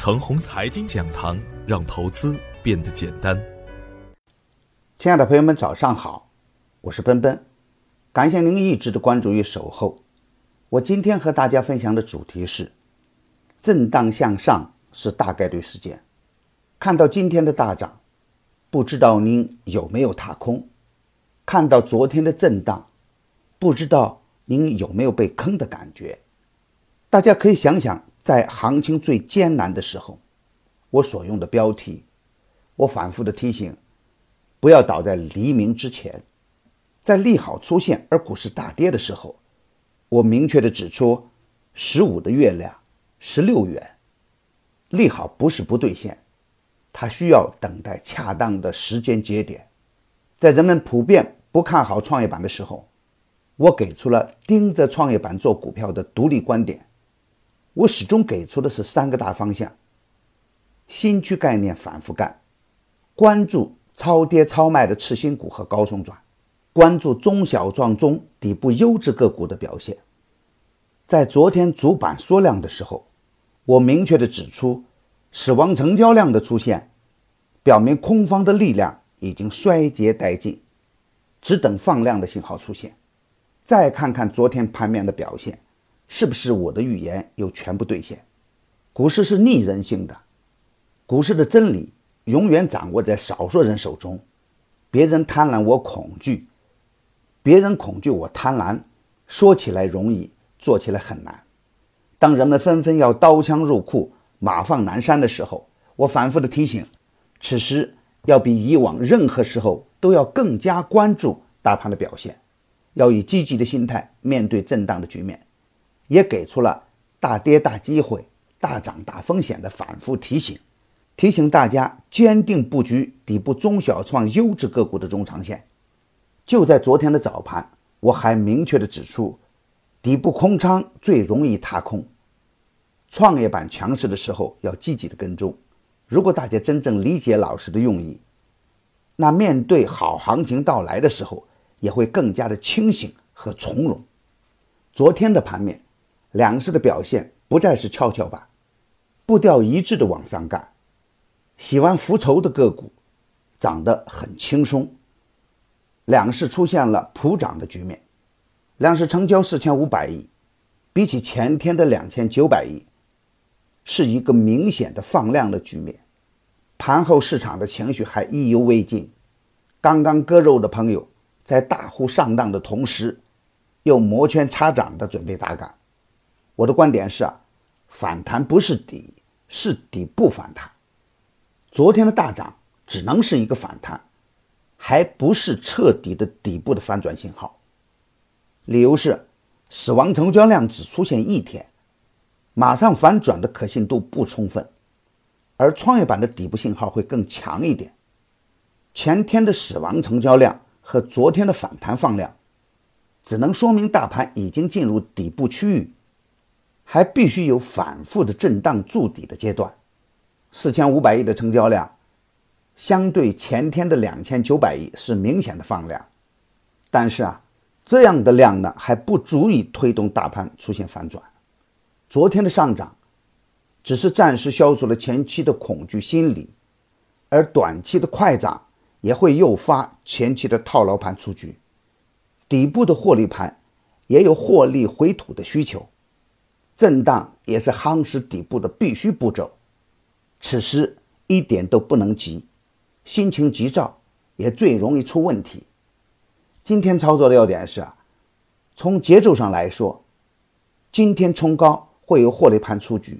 程红财经讲堂，让投资变得简单。亲爱的朋友们，早上好，我是奔奔，感谢您一直的关注与守候。我今天和大家分享的主题是：震荡向上是大概率事件。看到今天的大涨，不知道您有没有踏空？看到昨天的震荡，不知道您有没有被坑的感觉？大家可以想想。在行情最艰难的时候，我所用的标题，我反复的提醒，不要倒在黎明之前。在利好出现而股市大跌的时候，我明确的指出，十五的月亮十六元，利好不是不兑现，它需要等待恰当的时间节点。在人们普遍不看好创业板的时候，我给出了盯着创业板做股票的独立观点。我始终给出的是三个大方向：新区概念反复干，关注超跌超卖的次新股和高送转，关注中小创中底部优质个股的表现。在昨天主板缩量的时候，我明确的指出，死亡成交量的出现，表明空方的力量已经衰竭殆尽，只等放量的信号出现。再看看昨天盘面的表现。是不是我的预言又全部兑现？股市是逆人性的，股市的真理永远掌握在少数人手中。别人贪婪，我恐惧；别人恐惧，我贪婪。说起来容易，做起来很难。当人们纷纷要刀枪入库、马放南山的时候，我反复的提醒：此时要比以往任何时候都要更加关注大盘的表现，要以积极的心态面对震荡的局面。也给出了大跌大机会、大涨大风险的反复提醒，提醒大家坚定布局底部中小创优质个股的中长线。就在昨天的早盘，我还明确的指出，底部空仓最容易踏空，创业板强势的时候要积极的跟踪。如果大家真正理解老师的用意，那面对好行情到来的时候，也会更加的清醒和从容。昨天的盘面。两市的表现不再是跷跷板，步调一致的往上干，洗完浮筹的个股涨得很轻松。两市出现了普涨的局面，两市成交四千五百亿，比起前天的两千九百亿，是一个明显的放量的局面。盘后市场的情绪还意犹未尽，刚刚割肉的朋友在大户上当的同时，又摩拳擦掌的准备打杆。我的观点是啊，反弹不是底，是底部反弹。昨天的大涨只能是一个反弹，还不是彻底的底部的反转信号。理由是，死亡成交量只出现一天，马上反转的可信度不充分，而创业板的底部信号会更强一点。前天的死亡成交量和昨天的反弹放量，只能说明大盘已经进入底部区域。还必须有反复的震荡筑底的阶段，四千五百亿的成交量，相对前天的两千九百亿是明显的放量，但是啊，这样的量呢还不足以推动大盘出现反转。昨天的上涨，只是暂时消除了前期的恐惧心理，而短期的快涨也会诱发前期的套牢盘出局，底部的获利盘也有获利回吐的需求。震荡也是夯实底部的必须步骤，此时一点都不能急，心情急躁也最容易出问题。今天操作的要点是啊，从节奏上来说，今天冲高会有获利盘出局，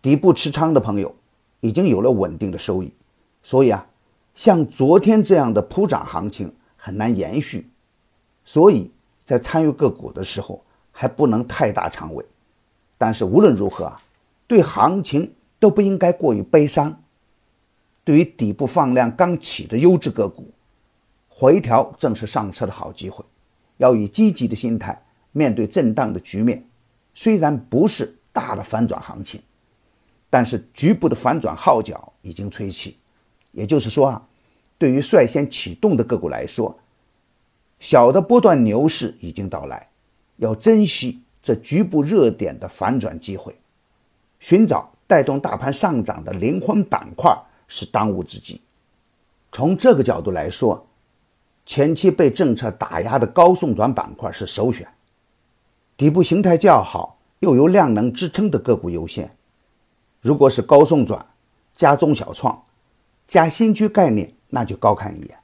底部持仓的朋友已经有了稳定的收益，所以啊，像昨天这样的普涨行情很难延续，所以在参与个股的时候还不能太大仓位。但是无论如何啊，对行情都不应该过于悲伤。对于底部放量刚起的优质个股，回调正是上车的好机会。要以积极的心态面对震荡的局面。虽然不是大的反转行情，但是局部的反转号角已经吹起。也就是说啊，对于率先启动的个股来说，小的波段牛市已经到来，要珍惜。这局部热点的反转机会，寻找带动大盘上涨的灵魂板块是当务之急。从这个角度来说，前期被政策打压的高送转板块是首选，底部形态较好又有量能支撑的个股优先。如果是高送转加中小创加新区概念，那就高看一眼，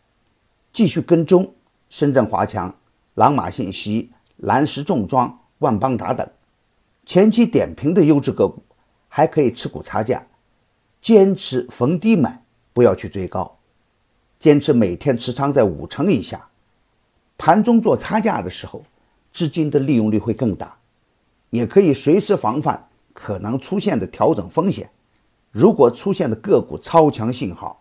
继续跟踪深圳华强、朗玛信息、蓝石重装、万邦达等前期点评的优质个股，还可以持股差价，坚持逢低买，不要去追高。坚持每天持仓在五成以下，盘中做差价的时候，资金的利用率会更大，也可以随时防范可能出现的调整风险。如果出现的个股超强信号，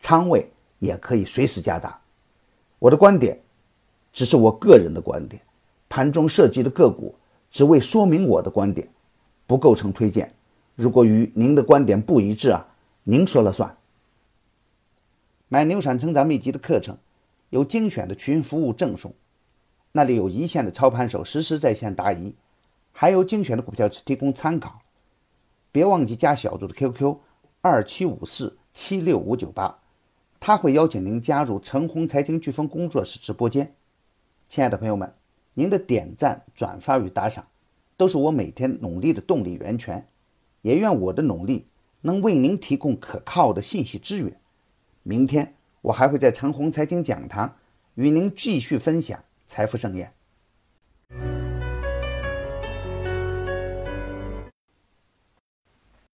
仓位也可以随时加大。我的观点只是我个人的观点，盘中涉及的个股只为说明我的观点，不构成推荐。如果与您的观点不一致啊，您说了算。买牛产成长秘籍的课程，有精选的群服务赠送，那里有一线的操盘手实时在线答疑，还有精选的股票提供参考。别忘记加小组的 QQ 二七五四七六五九八，他会邀请您加入陈红财经飓风工作室直播间。亲爱的朋友们，您的点赞、转发与打赏，都是我每天努力的动力源泉。也愿我的努力能为您提供可靠的信息资源。明天我还会在陈红财经讲堂与您继续分享财富盛宴。